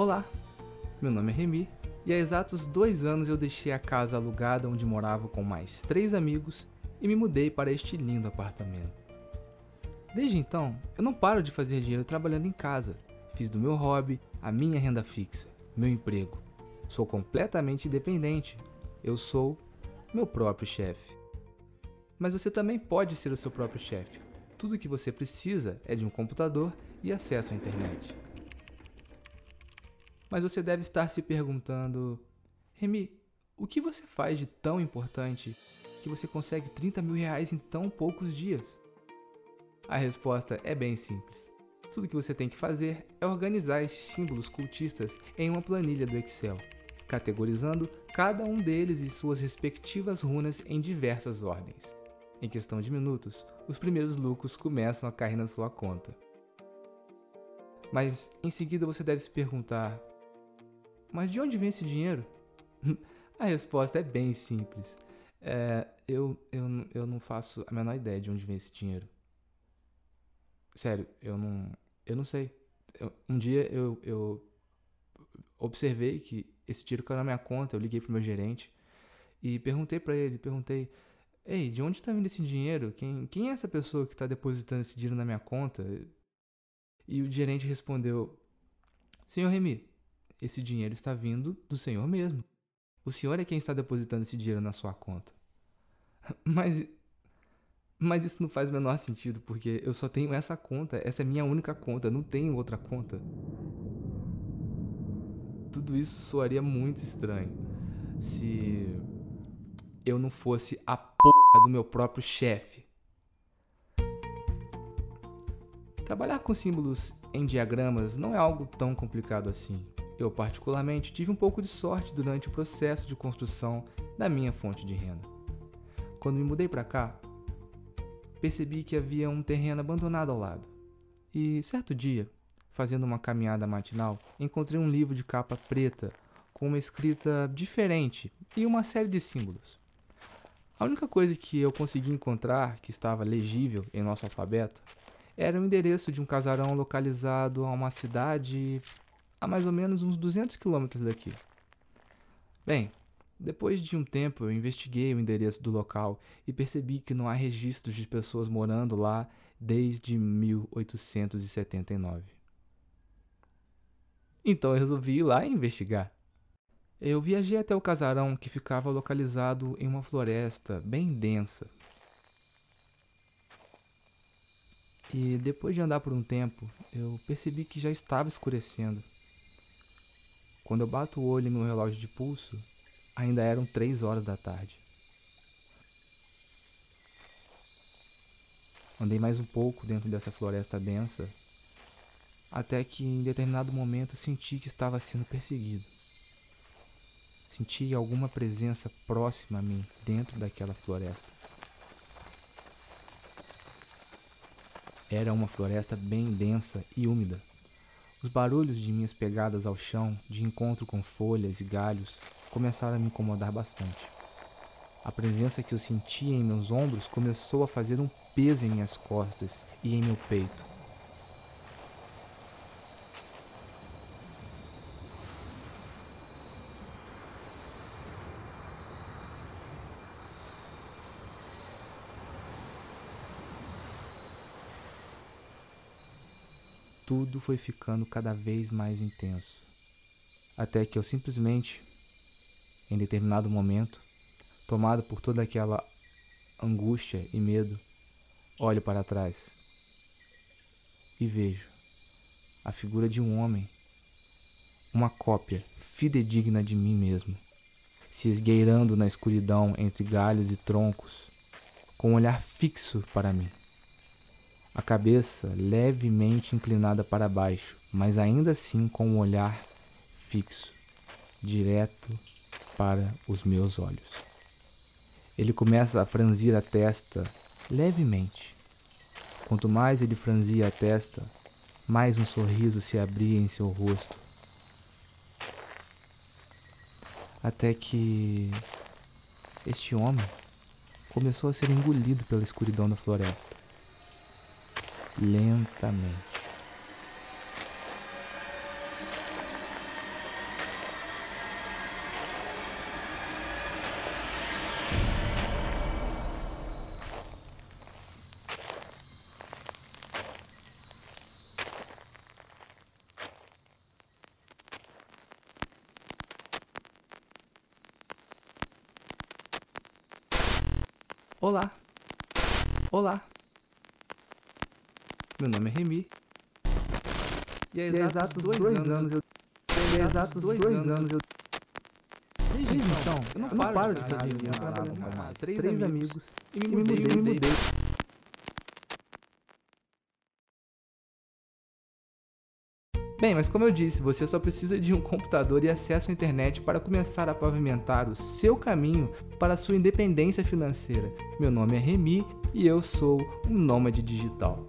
Olá, meu nome é Remy e há exatos dois anos eu deixei a casa alugada onde morava com mais três amigos e me mudei para este lindo apartamento. Desde então, eu não paro de fazer dinheiro trabalhando em casa. Fiz do meu hobby a minha renda fixa, meu emprego. Sou completamente independente. Eu sou meu próprio chefe. Mas você também pode ser o seu próprio chefe. Tudo o que você precisa é de um computador e acesso à internet. Mas você deve estar se perguntando: Remy, o que você faz de tão importante que você consegue 30 mil reais em tão poucos dias? A resposta é bem simples. Tudo que você tem que fazer é organizar esses símbolos cultistas em uma planilha do Excel, categorizando cada um deles e suas respectivas runas em diversas ordens. Em questão de minutos, os primeiros lucros começam a cair na sua conta. Mas em seguida você deve se perguntar: mas de onde vem esse dinheiro? a resposta é bem simples. É, eu, eu, eu não faço a menor ideia de onde vem esse dinheiro. Sério, eu não, eu não sei. Eu, um dia eu, eu observei que esse dinheiro caiu na minha conta, eu liguei pro meu gerente e perguntei para ele, perguntei, ei, de onde está vindo esse dinheiro? Quem, quem é essa pessoa que está depositando esse dinheiro na minha conta? E o gerente respondeu, senhor Remy, esse dinheiro está vindo do Senhor mesmo. O Senhor é quem está depositando esse dinheiro na sua conta. Mas mas isso não faz o menor sentido, porque eu só tenho essa conta, essa é minha única conta, não tenho outra conta. Tudo isso soaria muito estranho se eu não fosse a porra do meu próprio chefe. Trabalhar com símbolos em diagramas não é algo tão complicado assim. Eu, particularmente, tive um pouco de sorte durante o processo de construção da minha fonte de renda. Quando me mudei para cá, percebi que havia um terreno abandonado ao lado. E certo dia, fazendo uma caminhada matinal, encontrei um livro de capa preta com uma escrita diferente e uma série de símbolos. A única coisa que eu consegui encontrar que estava legível em nosso alfabeto era o endereço de um casarão localizado a uma cidade a mais ou menos uns 200 quilômetros daqui. Bem, depois de um tempo eu investiguei o endereço do local e percebi que não há registros de pessoas morando lá desde 1879. Então eu resolvi ir lá investigar. Eu viajei até o casarão que ficava localizado em uma floresta bem densa. E depois de andar por um tempo, eu percebi que já estava escurecendo. Quando eu bato o olho meu relógio de pulso, ainda eram três horas da tarde. Andei mais um pouco dentro dessa floresta densa, até que em determinado momento senti que estava sendo perseguido. Senti alguma presença próxima a mim dentro daquela floresta. Era uma floresta bem densa e úmida. Os barulhos de minhas pegadas ao chão, de encontro com folhas e galhos, começaram a me incomodar bastante. A presença que eu sentia em meus ombros começou a fazer um peso em minhas costas e em meu peito. Tudo foi ficando cada vez mais intenso. Até que eu simplesmente, em determinado momento, tomado por toda aquela angústia e medo, olho para trás e vejo a figura de um homem, uma cópia fidedigna de mim mesmo, se esgueirando na escuridão entre galhos e troncos, com um olhar fixo para mim a cabeça levemente inclinada para baixo, mas ainda assim com um olhar fixo, direto para os meus olhos. Ele começa a franzir a testa levemente. Quanto mais ele franzia a testa, mais um sorriso se abria em seu rosto. Até que este homem começou a ser engolido pela escuridão da floresta lentamente. Olá. Olá. Meu nome é Remy. E há exatos, dois, dois, anos, anos eu... E há exatos dois, dois anos, anos eu... Desde então, eu não, eu não paro, de fazer mais três, três amigos, amigos e me mudei, e me mudei. Me mudei. Bem, mas como eu disse, você só precisa de um computador e acesso à internet para começar a pavimentar o seu caminho para a sua independência financeira. Meu nome é Remy e eu sou um nômade digital.